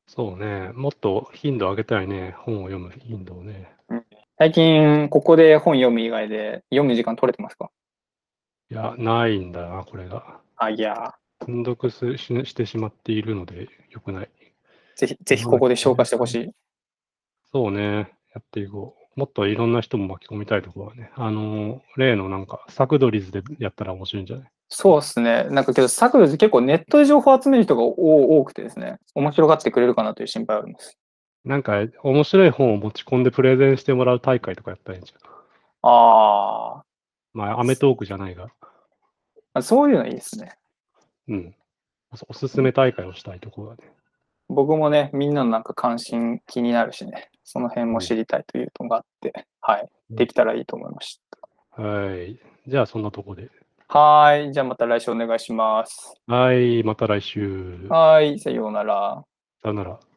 A: そうね。もっと頻度上げたいね。本を読む頻度をね。
B: 最近、ここで本読む以外で読む時間取れてますか？
A: いや、ないんだな、これが。
B: あ、いや
A: 積読すししてしまっているので、よくない。
B: ー、ぜひ、ぜひここで消化してほしい。
A: そうね。やっていこう。もっといろんな人も巻き込みたいところはね。あの、例のなんか、サクドリズでやったら面白いんじゃない？
B: そうですね。なんかけど、サクルズ結構ネットで情報を集める人が多多くてですね、面白がってくれるかなという心配はあります。
A: なんか、面白い本を持ち込んでプレゼンしてもらう大会とかやったらいいんじゃん。
B: あ
A: まあ、アメトークじゃないが。
B: あ、そういうのいいですね。
A: うん。おおすすめ大会をしたいところだね。
B: 僕もね、みんなのなんか関心気になるしね、その辺も知りたいというのがあって、はい、できたらいいと思いまし
A: はい。じゃあ、そんなとこで。
B: た。はーい、じゃあまた来週お願いします。
A: はい。また来週。
B: はーい、さようなら。
A: さよなら。